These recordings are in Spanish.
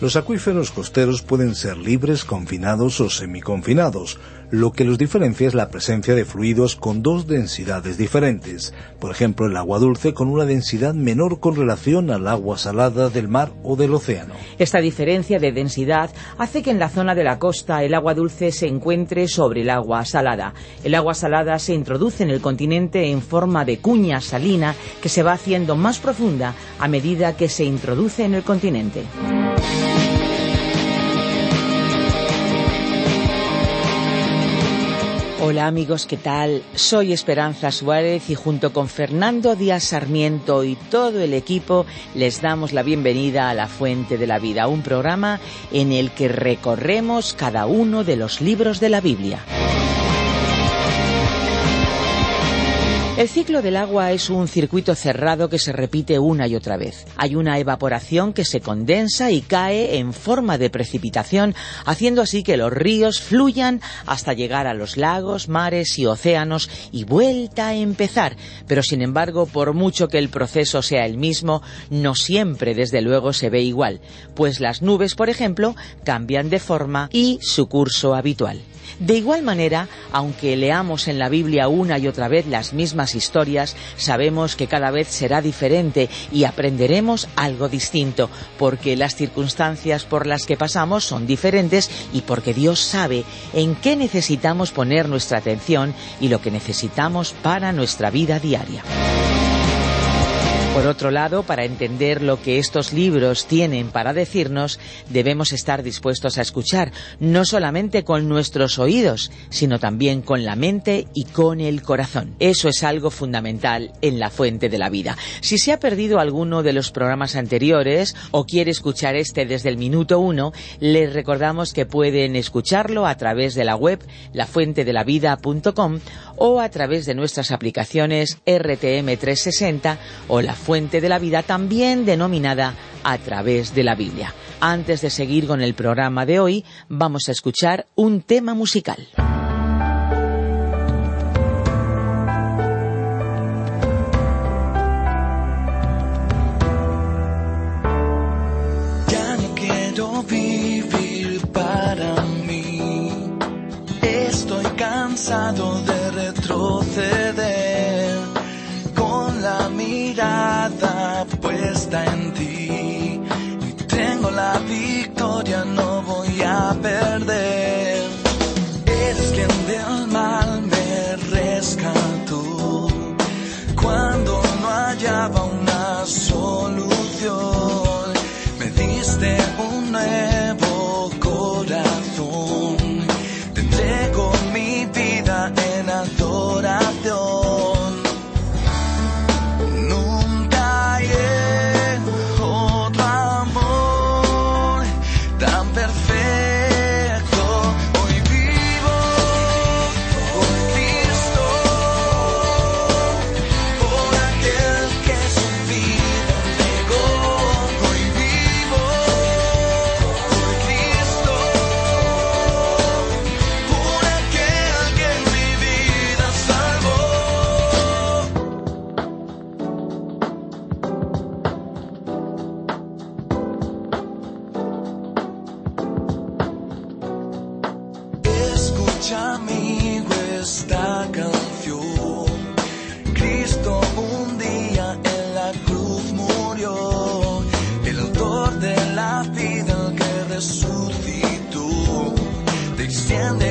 Los acuíferos costeros pueden ser libres, confinados o semiconfinados. Lo que los diferencia es la presencia de fluidos con dos densidades diferentes. Por ejemplo, el agua dulce con una densidad menor con relación al agua salada del mar o del océano. Esta diferencia de densidad hace que en la zona de la costa el agua dulce se encuentre sobre el agua salada. El agua salada se introduce en el continente en forma de cuña salina que se va haciendo más profunda a medida que se introduce en el continente. Hola amigos, ¿qué tal? Soy Esperanza Suárez y junto con Fernando Díaz Sarmiento y todo el equipo les damos la bienvenida a La Fuente de la Vida, un programa en el que recorremos cada uno de los libros de la Biblia. El ciclo del agua es un circuito cerrado que se repite una y otra vez. Hay una evaporación que se condensa y cae en forma de precipitación, haciendo así que los ríos fluyan hasta llegar a los lagos, mares y océanos y vuelta a empezar. Pero sin embargo, por mucho que el proceso sea el mismo, no siempre desde luego se ve igual, pues las nubes, por ejemplo, cambian de forma y su curso habitual. De igual manera, aunque leamos en la Biblia una y otra vez las mismas historias, sabemos que cada vez será diferente y aprenderemos algo distinto, porque las circunstancias por las que pasamos son diferentes y porque Dios sabe en qué necesitamos poner nuestra atención y lo que necesitamos para nuestra vida diaria. Por otro lado, para entender lo que estos libros tienen para decirnos, debemos estar dispuestos a escuchar, no solamente con nuestros oídos, sino también con la mente y con el corazón. Eso es algo fundamental en la fuente de la vida. Si se ha perdido alguno de los programas anteriores o quiere escuchar este desde el minuto uno, les recordamos que pueden escucharlo a través de la web lafuentedelavida.com o a través de nuestras aplicaciones RTM360 o la fuente de la vida, también denominada a través de la Biblia. Antes de seguir con el programa de hoy, vamos a escuchar un tema musical. Oh. Te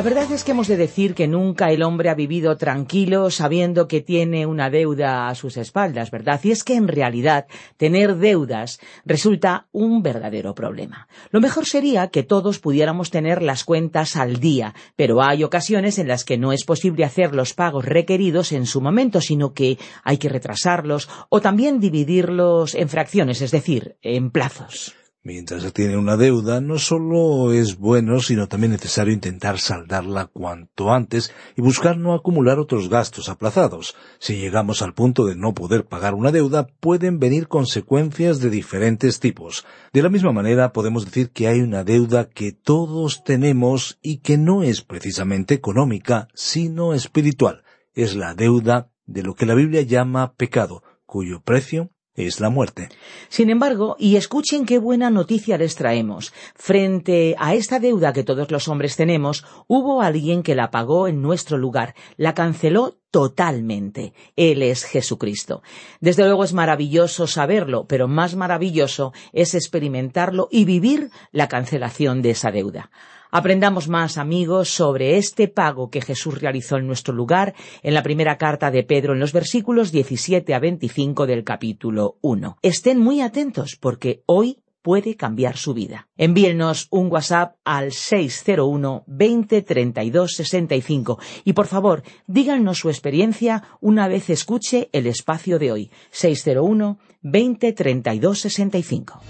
La verdad es que hemos de decir que nunca el hombre ha vivido tranquilo sabiendo que tiene una deuda a sus espaldas, ¿verdad? Y es que en realidad tener deudas resulta un verdadero problema. Lo mejor sería que todos pudiéramos tener las cuentas al día, pero hay ocasiones en las que no es posible hacer los pagos requeridos en su momento, sino que hay que retrasarlos o también dividirlos en fracciones, es decir, en plazos. Mientras se tiene una deuda, no solo es bueno, sino también necesario intentar saldarla cuanto antes y buscar no acumular otros gastos aplazados. Si llegamos al punto de no poder pagar una deuda, pueden venir consecuencias de diferentes tipos. De la misma manera, podemos decir que hay una deuda que todos tenemos y que no es precisamente económica, sino espiritual. Es la deuda de lo que la Biblia llama pecado, cuyo precio es la muerte. Sin embargo, y escuchen qué buena noticia les traemos, frente a esta deuda que todos los hombres tenemos, hubo alguien que la pagó en nuestro lugar, la canceló totalmente. Él es Jesucristo. Desde luego es maravilloso saberlo, pero más maravilloso es experimentarlo y vivir la cancelación de esa deuda. Aprendamos más, amigos, sobre este pago que Jesús realizó en nuestro lugar en la primera carta de Pedro en los versículos 17 a 25 del capítulo 1. Estén muy atentos porque hoy puede cambiar su vida. Envíenos un WhatsApp al 601 20 32 65 y por favor díganos su experiencia una vez escuche el espacio de hoy. 601 20 32 65.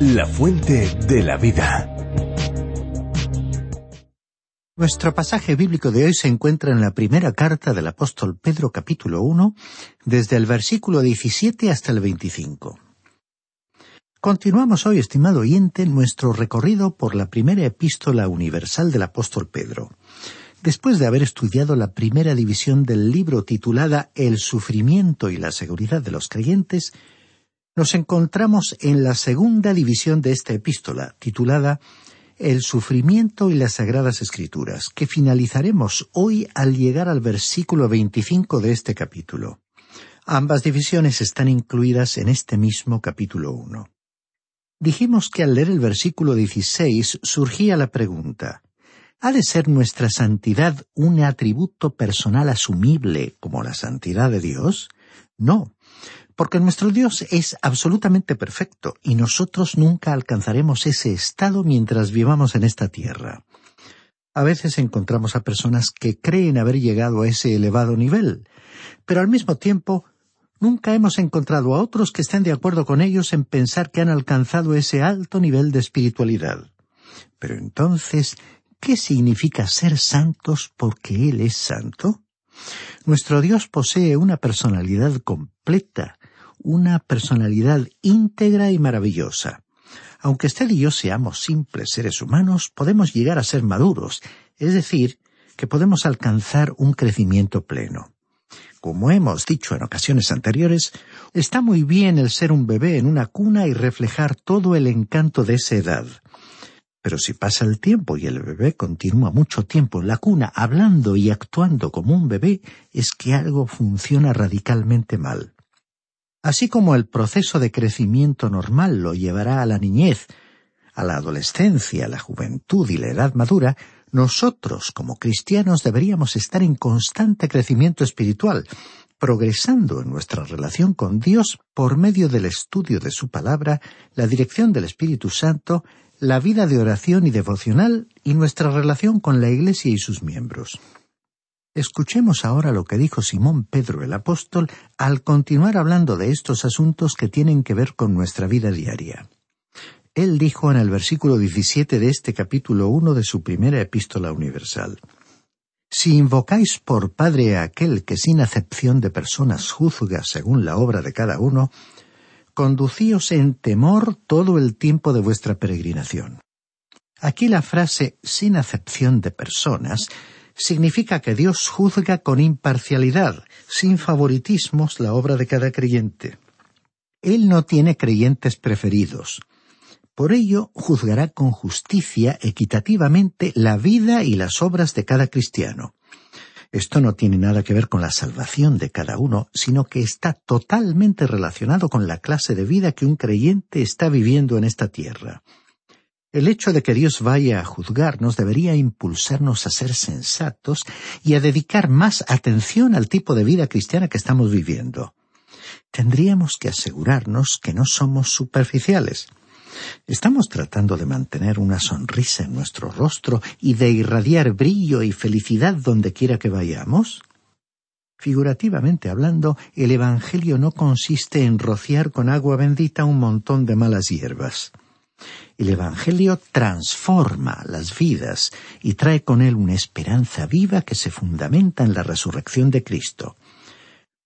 La fuente de la vida. Nuestro pasaje bíblico de hoy se encuentra en la primera carta del apóstol Pedro capítulo 1, desde el versículo 17 hasta el 25. Continuamos hoy, estimado oyente, nuestro recorrido por la primera epístola universal del apóstol Pedro. Después de haber estudiado la primera división del libro titulada El sufrimiento y la seguridad de los creyentes, nos encontramos en la segunda división de esta epístola, titulada el sufrimiento y las sagradas escrituras, que finalizaremos hoy al llegar al versículo 25 de este capítulo. Ambas divisiones están incluidas en este mismo capítulo 1. Dijimos que al leer el versículo 16 surgía la pregunta, ¿ha de ser nuestra santidad un atributo personal asumible como la santidad de Dios? No, porque nuestro Dios es absolutamente perfecto y nosotros nunca alcanzaremos ese estado mientras vivamos en esta tierra. A veces encontramos a personas que creen haber llegado a ese elevado nivel, pero al mismo tiempo nunca hemos encontrado a otros que estén de acuerdo con ellos en pensar que han alcanzado ese alto nivel de espiritualidad. Pero entonces, ¿qué significa ser santos porque Él es santo? Nuestro Dios posee una personalidad completa, una personalidad íntegra y maravillosa. Aunque usted y yo seamos simples seres humanos, podemos llegar a ser maduros, es decir, que podemos alcanzar un crecimiento pleno. Como hemos dicho en ocasiones anteriores, está muy bien el ser un bebé en una cuna y reflejar todo el encanto de esa edad. Pero si pasa el tiempo y el bebé continúa mucho tiempo en la cuna hablando y actuando como un bebé, es que algo funciona radicalmente mal. Así como el proceso de crecimiento normal lo llevará a la niñez, a la adolescencia, a la juventud y la edad madura, nosotros como cristianos deberíamos estar en constante crecimiento espiritual, progresando en nuestra relación con Dios por medio del estudio de su palabra, la dirección del Espíritu Santo, la vida de oración y devocional y nuestra relación con la Iglesia y sus miembros. Escuchemos ahora lo que dijo Simón Pedro el apóstol al continuar hablando de estos asuntos que tienen que ver con nuestra vida diaria. Él dijo en el versículo 17 de este capítulo 1 de su primera epístola universal, Si invocáis por Padre a aquel que sin acepción de personas juzga según la obra de cada uno, conducíos en temor todo el tiempo de vuestra peregrinación. Aquí la frase sin acepción de personas significa que Dios juzga con imparcialidad, sin favoritismos, la obra de cada creyente. Él no tiene creyentes preferidos. Por ello, juzgará con justicia equitativamente la vida y las obras de cada cristiano. Esto no tiene nada que ver con la salvación de cada uno, sino que está totalmente relacionado con la clase de vida que un creyente está viviendo en esta tierra. El hecho de que Dios vaya a juzgarnos debería impulsarnos a ser sensatos y a dedicar más atención al tipo de vida cristiana que estamos viviendo. Tendríamos que asegurarnos que no somos superficiales. Estamos tratando de mantener una sonrisa en nuestro rostro y de irradiar brillo y felicidad donde quiera que vayamos. Figurativamente hablando, el Evangelio no consiste en rociar con agua bendita un montón de malas hierbas. El Evangelio transforma las vidas y trae con él una esperanza viva que se fundamenta en la resurrección de Cristo.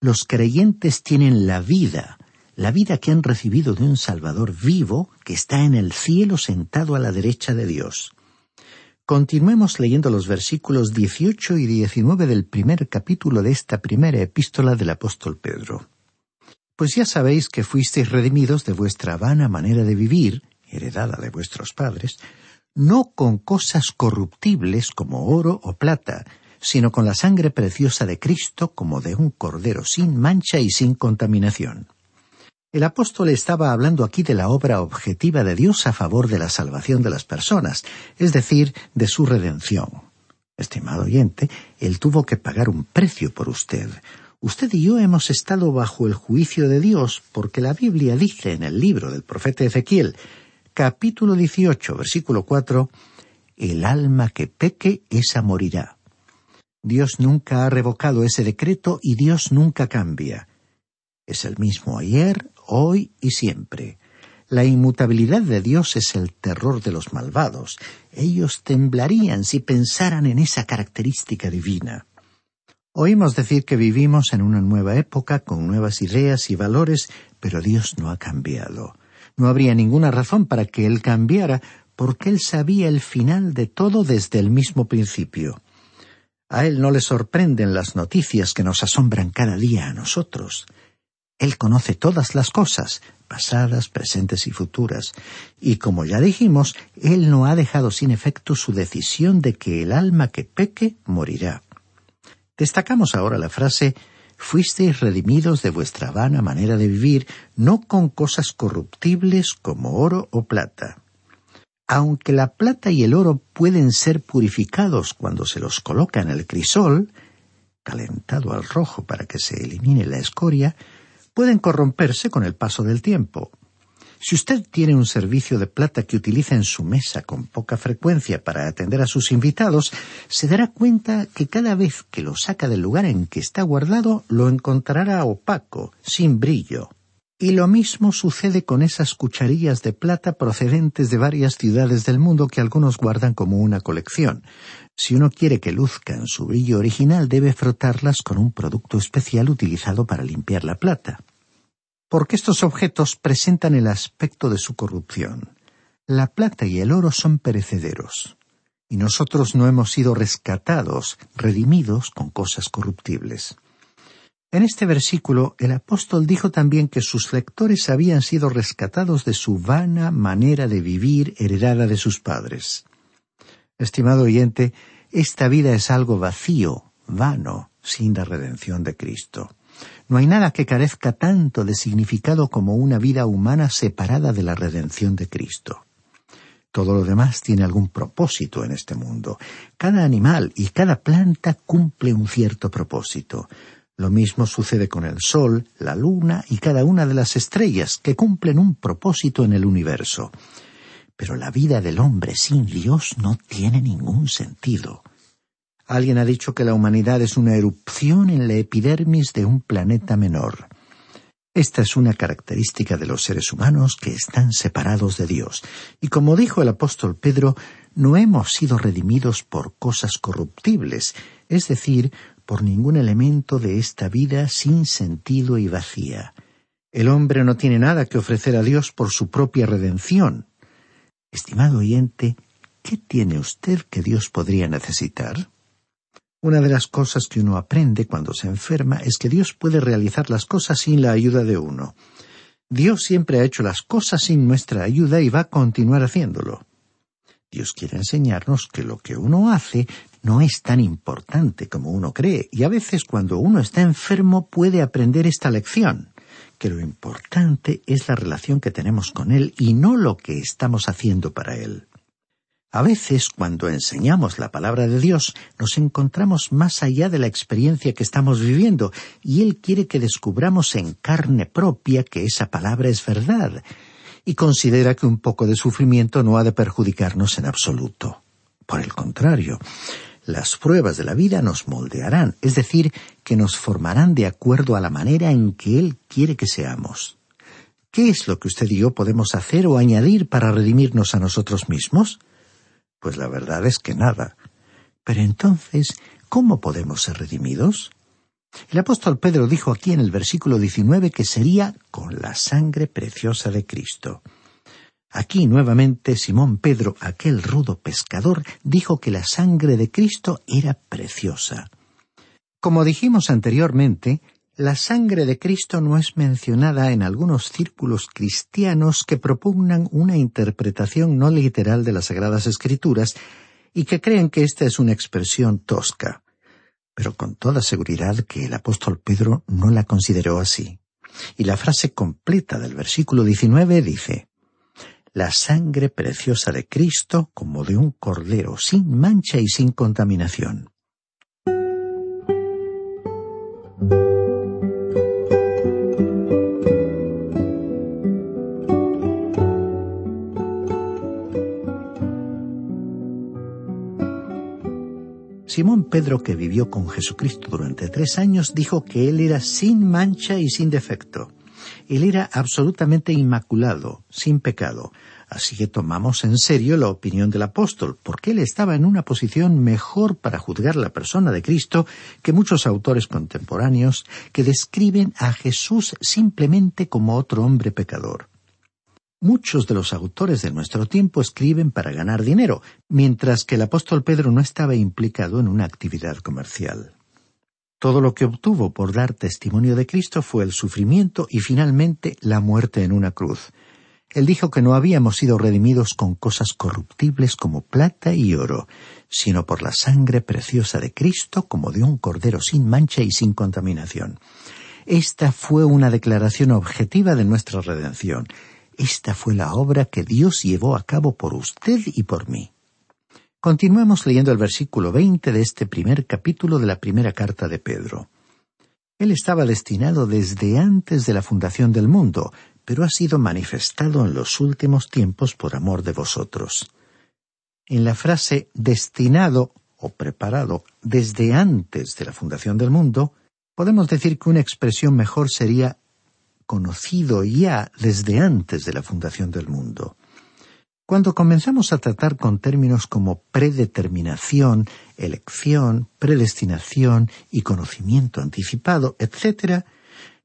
Los creyentes tienen la vida, la vida que han recibido de un Salvador vivo que está en el cielo sentado a la derecha de Dios. Continuemos leyendo los versículos 18 y 19 del primer capítulo de esta primera epístola del apóstol Pedro. Pues ya sabéis que fuisteis redimidos de vuestra vana manera de vivir, heredada de vuestros padres, no con cosas corruptibles como oro o plata, sino con la sangre preciosa de Cristo como de un cordero sin mancha y sin contaminación. El apóstol estaba hablando aquí de la obra objetiva de Dios a favor de la salvación de las personas, es decir, de su redención. Estimado oyente, Él tuvo que pagar un precio por usted. Usted y yo hemos estado bajo el juicio de Dios porque la Biblia dice en el libro del profeta Ezequiel, capítulo 18, versículo 4, El alma que peque, esa morirá. Dios nunca ha revocado ese decreto y Dios nunca cambia. Es el mismo ayer, hoy y siempre. La inmutabilidad de Dios es el terror de los malvados. Ellos temblarían si pensaran en esa característica divina. Oímos decir que vivimos en una nueva época con nuevas ideas y valores, pero Dios no ha cambiado. No habría ninguna razón para que Él cambiara, porque Él sabía el final de todo desde el mismo principio. A Él no le sorprenden las noticias que nos asombran cada día a nosotros. Él conoce todas las cosas, pasadas, presentes y futuras, y como ya dijimos, Él no ha dejado sin efecto su decisión de que el alma que peque morirá. Destacamos ahora la frase fuisteis redimidos de vuestra vana manera de vivir, no con cosas corruptibles como oro o plata. Aunque la plata y el oro pueden ser purificados cuando se los coloca en el crisol, calentado al rojo para que se elimine la escoria, pueden corromperse con el paso del tiempo. Si usted tiene un servicio de plata que utiliza en su mesa con poca frecuencia para atender a sus invitados, se dará cuenta que cada vez que lo saca del lugar en que está guardado, lo encontrará opaco, sin brillo. Y lo mismo sucede con esas cucharillas de plata procedentes de varias ciudades del mundo que algunos guardan como una colección. Si uno quiere que luzcan su brillo original, debe frotarlas con un producto especial utilizado para limpiar la plata. Porque estos objetos presentan el aspecto de su corrupción. La plata y el oro son perecederos. Y nosotros no hemos sido rescatados, redimidos con cosas corruptibles. En este versículo el apóstol dijo también que sus lectores habían sido rescatados de su vana manera de vivir heredada de sus padres. Estimado oyente, esta vida es algo vacío, vano, sin la redención de Cristo. No hay nada que carezca tanto de significado como una vida humana separada de la redención de Cristo. Todo lo demás tiene algún propósito en este mundo. Cada animal y cada planta cumple un cierto propósito. Lo mismo sucede con el Sol, la Luna y cada una de las estrellas que cumplen un propósito en el universo. Pero la vida del hombre sin Dios no tiene ningún sentido. Alguien ha dicho que la humanidad es una erupción en la epidermis de un planeta menor. Esta es una característica de los seres humanos que están separados de Dios. Y como dijo el apóstol Pedro, no hemos sido redimidos por cosas corruptibles, es decir, por ningún elemento de esta vida sin sentido y vacía. El hombre no tiene nada que ofrecer a Dios por su propia redención, Estimado oyente, ¿qué tiene usted que Dios podría necesitar? Una de las cosas que uno aprende cuando se enferma es que Dios puede realizar las cosas sin la ayuda de uno. Dios siempre ha hecho las cosas sin nuestra ayuda y va a continuar haciéndolo. Dios quiere enseñarnos que lo que uno hace no es tan importante como uno cree, y a veces cuando uno está enfermo puede aprender esta lección que lo importante es la relación que tenemos con Él y no lo que estamos haciendo para Él. A veces, cuando enseñamos la palabra de Dios, nos encontramos más allá de la experiencia que estamos viviendo, y Él quiere que descubramos en carne propia que esa palabra es verdad, y considera que un poco de sufrimiento no ha de perjudicarnos en absoluto. Por el contrario, las pruebas de la vida nos moldearán, es decir, que nos formarán de acuerdo a la manera en que Él quiere que seamos. ¿Qué es lo que usted y yo podemos hacer o añadir para redimirnos a nosotros mismos? Pues la verdad es que nada. Pero entonces, ¿cómo podemos ser redimidos? El apóstol Pedro dijo aquí en el versículo 19 que sería con la sangre preciosa de Cristo. Aquí nuevamente Simón Pedro, aquel rudo pescador, dijo que la sangre de Cristo era preciosa. Como dijimos anteriormente, la sangre de Cristo no es mencionada en algunos círculos cristianos que propugnan una interpretación no literal de las Sagradas Escrituras y que creen que esta es una expresión tosca. Pero con toda seguridad que el apóstol Pedro no la consideró así. Y la frase completa del versículo 19 dice, La sangre preciosa de Cristo como de un cordero sin mancha y sin contaminación. Simón Pedro, que vivió con Jesucristo durante tres años, dijo que él era sin mancha y sin defecto. Él era absolutamente inmaculado, sin pecado. Así que tomamos en serio la opinión del apóstol, porque él estaba en una posición mejor para juzgar la persona de Cristo que muchos autores contemporáneos que describen a Jesús simplemente como otro hombre pecador. Muchos de los autores de nuestro tiempo escriben para ganar dinero, mientras que el apóstol Pedro no estaba implicado en una actividad comercial. Todo lo que obtuvo por dar testimonio de Cristo fue el sufrimiento y finalmente la muerte en una cruz. Él dijo que no habíamos sido redimidos con cosas corruptibles como plata y oro, sino por la sangre preciosa de Cristo como de un cordero sin mancha y sin contaminación. Esta fue una declaración objetiva de nuestra redención, esta fue la obra que Dios llevó a cabo por usted y por mí. Continuemos leyendo el versículo veinte de este primer capítulo de la primera carta de Pedro. Él estaba destinado desde antes de la fundación del mundo, pero ha sido manifestado en los últimos tiempos por amor de vosotros. En la frase destinado o preparado desde antes de la fundación del mundo, podemos decir que una expresión mejor sería conocido ya desde antes de la fundación del mundo. Cuando comenzamos a tratar con términos como predeterminación, elección, predestinación y conocimiento anticipado, etc.,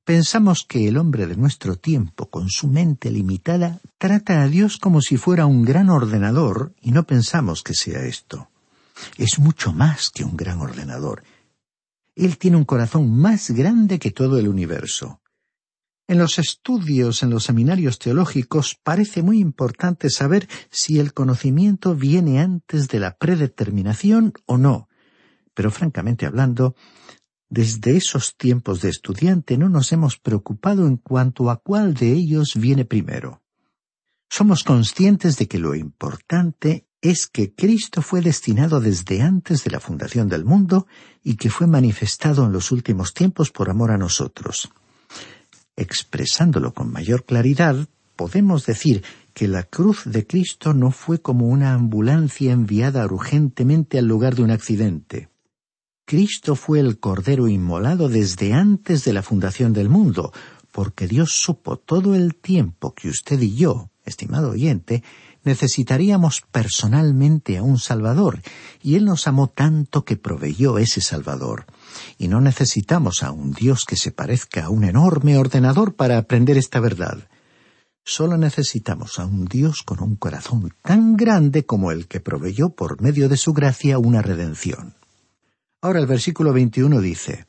pensamos que el hombre de nuestro tiempo, con su mente limitada, trata a Dios como si fuera un gran ordenador y no pensamos que sea esto. Es mucho más que un gran ordenador. Él tiene un corazón más grande que todo el universo. En los estudios, en los seminarios teológicos, parece muy importante saber si el conocimiento viene antes de la predeterminación o no. Pero francamente hablando, desde esos tiempos de estudiante no nos hemos preocupado en cuanto a cuál de ellos viene primero. Somos conscientes de que lo importante es que Cristo fue destinado desde antes de la fundación del mundo y que fue manifestado en los últimos tiempos por amor a nosotros. Expresándolo con mayor claridad, podemos decir que la cruz de Cristo no fue como una ambulancia enviada urgentemente al lugar de un accidente. Cristo fue el Cordero inmolado desde antes de la fundación del mundo, porque Dios supo todo el tiempo que usted y yo, estimado oyente, necesitaríamos personalmente a un Salvador, y Él nos amó tanto que proveyó ese Salvador. Y no necesitamos a un Dios que se parezca a un enorme ordenador para aprender esta verdad. Solo necesitamos a un Dios con un corazón tan grande como el que proveyó por medio de su gracia una redención. Ahora el versículo 21 dice,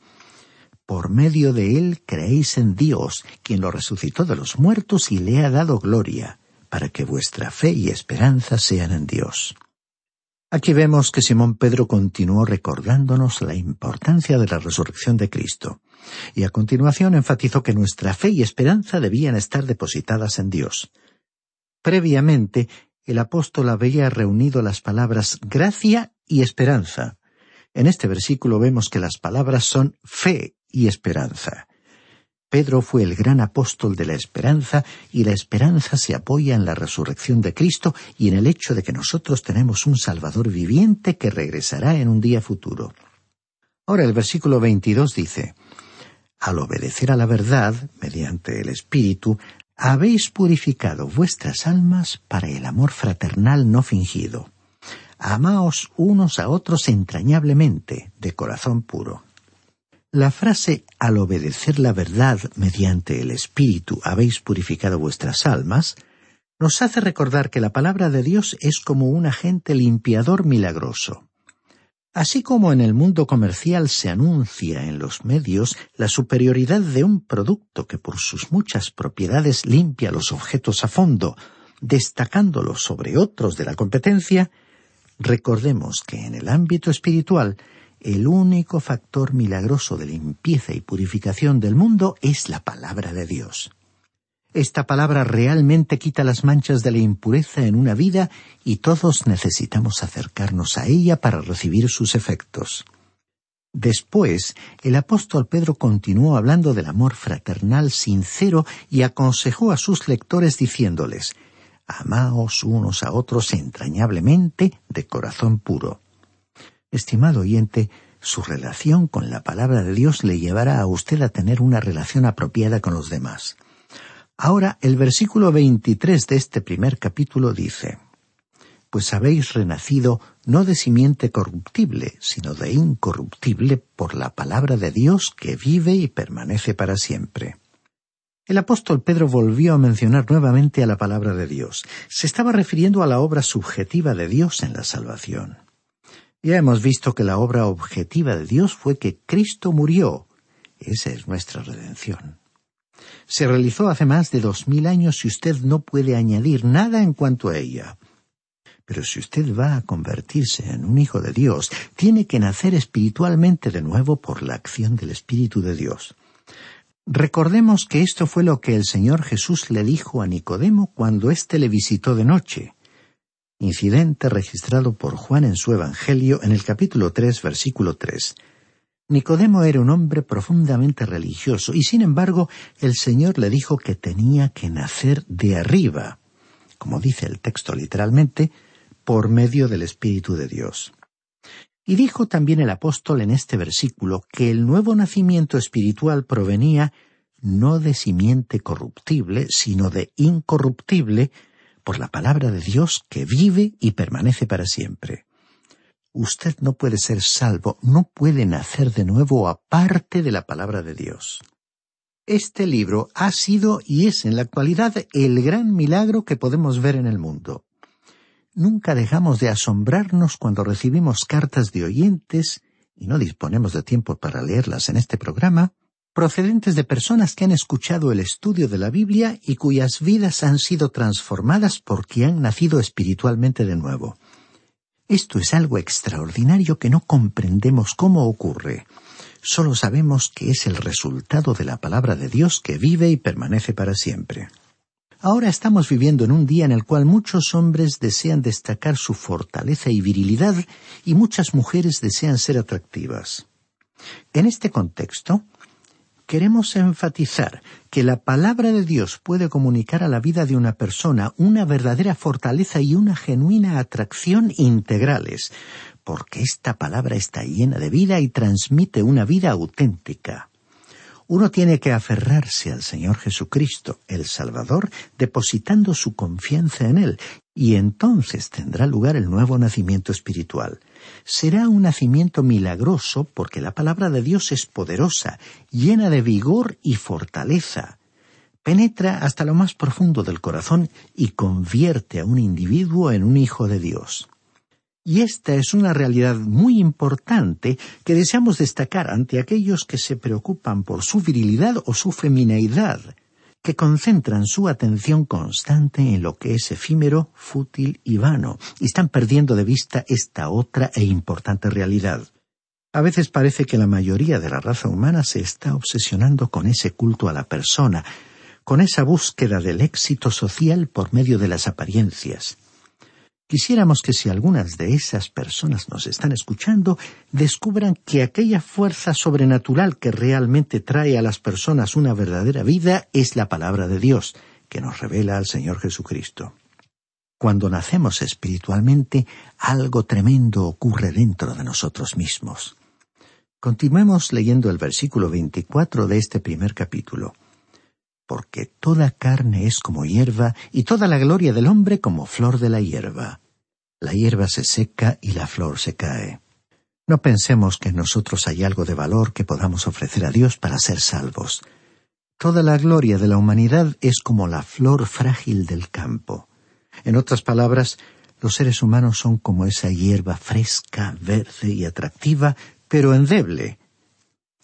Por medio de él creéis en Dios, quien lo resucitó de los muertos y le ha dado gloria para que vuestra fe y esperanza sean en Dios. Aquí vemos que Simón Pedro continuó recordándonos la importancia de la resurrección de Cristo, y a continuación enfatizó que nuestra fe y esperanza debían estar depositadas en Dios. Previamente, el apóstol había reunido las palabras gracia y esperanza. En este versículo vemos que las palabras son fe y esperanza. Pedro fue el gran apóstol de la esperanza y la esperanza se apoya en la resurrección de Cristo y en el hecho de que nosotros tenemos un Salvador viviente que regresará en un día futuro. Ahora el versículo 22 dice, Al obedecer a la verdad, mediante el Espíritu, habéis purificado vuestras almas para el amor fraternal no fingido. Amaos unos a otros entrañablemente, de corazón puro. La frase al obedecer la verdad mediante el Espíritu habéis purificado vuestras almas nos hace recordar que la palabra de Dios es como un agente limpiador milagroso. Así como en el mundo comercial se anuncia en los medios la superioridad de un producto que por sus muchas propiedades limpia los objetos a fondo, destacándolos sobre otros de la competencia, recordemos que en el ámbito espiritual el único factor milagroso de limpieza y purificación del mundo es la palabra de Dios. Esta palabra realmente quita las manchas de la impureza en una vida y todos necesitamos acercarnos a ella para recibir sus efectos. Después, el apóstol Pedro continuó hablando del amor fraternal sincero y aconsejó a sus lectores diciéndoles, Amaos unos a otros entrañablemente de corazón puro. Estimado oyente, su relación con la palabra de Dios le llevará a usted a tener una relación apropiada con los demás. Ahora, el versículo 23 de este primer capítulo dice, Pues habéis renacido no de simiente corruptible, sino de incorruptible por la palabra de Dios que vive y permanece para siempre. El apóstol Pedro volvió a mencionar nuevamente a la palabra de Dios. Se estaba refiriendo a la obra subjetiva de Dios en la salvación. Ya hemos visto que la obra objetiva de Dios fue que Cristo murió. Esa es nuestra redención. Se realizó hace más de dos mil años y usted no puede añadir nada en cuanto a ella. Pero si usted va a convertirse en un hijo de Dios, tiene que nacer espiritualmente de nuevo por la acción del Espíritu de Dios. Recordemos que esto fue lo que el Señor Jesús le dijo a Nicodemo cuando éste le visitó de noche incidente registrado por Juan en su Evangelio en el capítulo tres, versículo tres. Nicodemo era un hombre profundamente religioso y sin embargo el Señor le dijo que tenía que nacer de arriba, como dice el texto literalmente, por medio del Espíritu de Dios. Y dijo también el apóstol en este versículo que el nuevo nacimiento espiritual provenía no de simiente corruptible, sino de incorruptible, por la palabra de Dios que vive y permanece para siempre. Usted no puede ser salvo, no puede nacer de nuevo aparte de la palabra de Dios. Este libro ha sido y es en la actualidad el gran milagro que podemos ver en el mundo. Nunca dejamos de asombrarnos cuando recibimos cartas de oyentes, y no disponemos de tiempo para leerlas en este programa, procedentes de personas que han escuchado el estudio de la Biblia y cuyas vidas han sido transformadas porque han nacido espiritualmente de nuevo. Esto es algo extraordinario que no comprendemos cómo ocurre. Solo sabemos que es el resultado de la palabra de Dios que vive y permanece para siempre. Ahora estamos viviendo en un día en el cual muchos hombres desean destacar su fortaleza y virilidad y muchas mujeres desean ser atractivas. En este contexto, queremos enfatizar que la palabra de Dios puede comunicar a la vida de una persona una verdadera fortaleza y una genuina atracción integrales, porque esta palabra está llena de vida y transmite una vida auténtica. Uno tiene que aferrarse al Señor Jesucristo, el Salvador, depositando su confianza en Él, y entonces tendrá lugar el nuevo nacimiento espiritual. Será un nacimiento milagroso porque la palabra de Dios es poderosa, llena de vigor y fortaleza. Penetra hasta lo más profundo del corazón y convierte a un individuo en un hijo de Dios. Y esta es una realidad muy importante que deseamos destacar ante aquellos que se preocupan por su virilidad o su femineidad que concentran su atención constante en lo que es efímero, fútil y vano, y están perdiendo de vista esta otra e importante realidad. A veces parece que la mayoría de la raza humana se está obsesionando con ese culto a la persona, con esa búsqueda del éxito social por medio de las apariencias. Quisiéramos que si algunas de esas personas nos están escuchando, descubran que aquella fuerza sobrenatural que realmente trae a las personas una verdadera vida es la palabra de Dios, que nos revela al Señor Jesucristo. Cuando nacemos espiritualmente, algo tremendo ocurre dentro de nosotros mismos. Continuemos leyendo el versículo 24 de este primer capítulo porque toda carne es como hierba, y toda la gloria del hombre como flor de la hierba. La hierba se seca y la flor se cae. No pensemos que en nosotros hay algo de valor que podamos ofrecer a Dios para ser salvos. Toda la gloria de la humanidad es como la flor frágil del campo. En otras palabras, los seres humanos son como esa hierba fresca, verde y atractiva, pero endeble,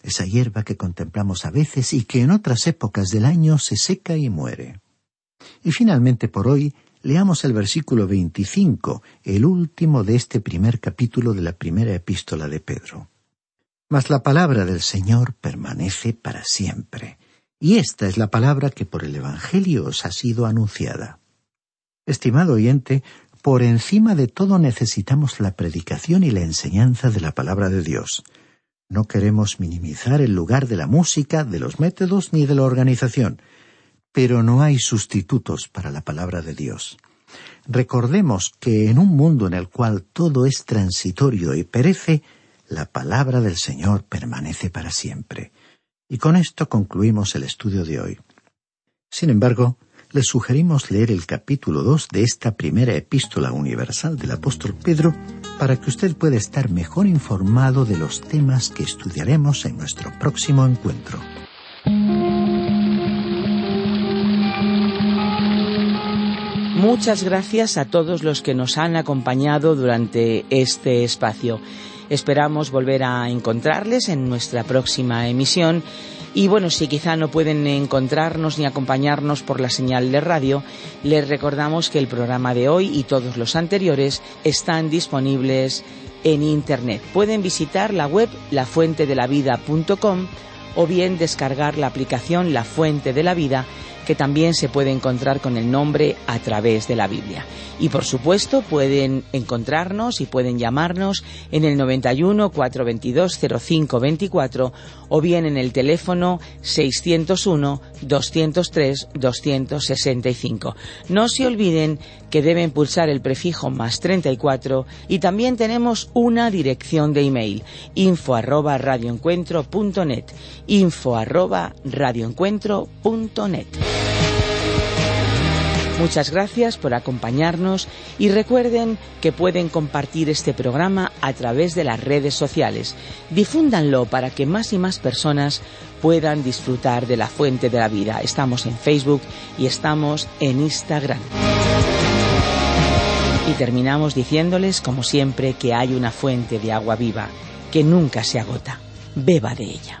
esa hierba que contemplamos a veces y que en otras épocas del año se seca y muere. Y finalmente por hoy leamos el versículo 25, el último de este primer capítulo de la primera epístola de Pedro. Mas la palabra del Señor permanece para siempre, y esta es la palabra que por el Evangelio os ha sido anunciada. Estimado oyente, por encima de todo necesitamos la predicación y la enseñanza de la palabra de Dios. No queremos minimizar el lugar de la música, de los métodos ni de la organización, pero no hay sustitutos para la palabra de Dios. Recordemos que en un mundo en el cual todo es transitorio y perece, la palabra del Señor permanece para siempre. Y con esto concluimos el estudio de hoy. Sin embargo, les sugerimos leer el capítulo 2 de esta primera epístola universal del apóstol Pedro para que usted pueda estar mejor informado de los temas que estudiaremos en nuestro próximo encuentro. Muchas gracias a todos los que nos han acompañado durante este espacio. Esperamos volver a encontrarles en nuestra próxima emisión y bueno, si quizá no pueden encontrarnos ni acompañarnos por la señal de radio, les recordamos que el programa de hoy y todos los anteriores están disponibles en Internet. Pueden visitar la web lafuentedelavida.com o bien descargar la aplicación La Fuente de la Vida que también se puede encontrar con el nombre a través de la Biblia. Y por supuesto pueden encontrarnos y pueden llamarnos en el 91 422 0524 o bien en el teléfono 601 203 265. No se olviden que deben pulsar el prefijo más 34 y también tenemos una dirección de email info arroba radioencuentro.net info arroba radioencuentro.net. Muchas gracias por acompañarnos y recuerden que pueden compartir este programa a través de las redes sociales. Difúndanlo para que más y más personas puedan disfrutar de la fuente de la vida. Estamos en Facebook y estamos en Instagram. Y terminamos diciéndoles, como siempre, que hay una fuente de agua viva que nunca se agota. Beba de ella.